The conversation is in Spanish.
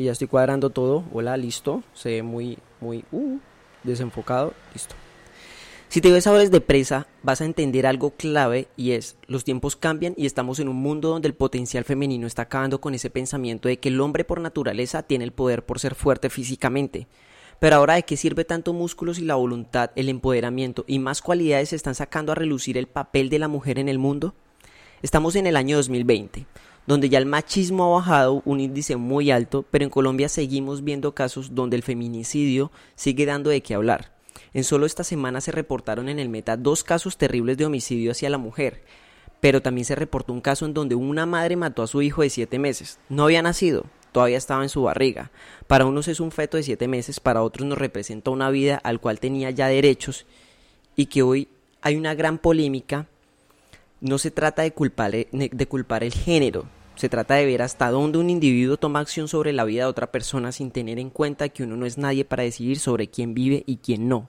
que ya estoy cuadrando todo. Hola, listo. Se ve muy, muy uh, desenfocado. Listo. Si te ves ahora de presa, vas a entender algo clave y es, los tiempos cambian y estamos en un mundo donde el potencial femenino está acabando con ese pensamiento de que el hombre por naturaleza tiene el poder por ser fuerte físicamente. Pero ahora de qué sirve tanto músculos y la voluntad, el empoderamiento y más cualidades están sacando a relucir el papel de la mujer en el mundo? Estamos en el año 2020, donde ya el machismo ha bajado un índice muy alto, pero en Colombia seguimos viendo casos donde el feminicidio sigue dando de qué hablar. En solo esta semana se reportaron en el Meta dos casos terribles de homicidio hacia la mujer, pero también se reportó un caso en donde una madre mató a su hijo de siete meses. No había nacido, todavía estaba en su barriga. Para unos es un feto de siete meses, para otros nos representa una vida al cual tenía ya derechos y que hoy hay una gran polémica. No se trata de culpar, de culpar el género, se trata de ver hasta dónde un individuo toma acción sobre la vida de otra persona sin tener en cuenta que uno no es nadie para decidir sobre quién vive y quién no.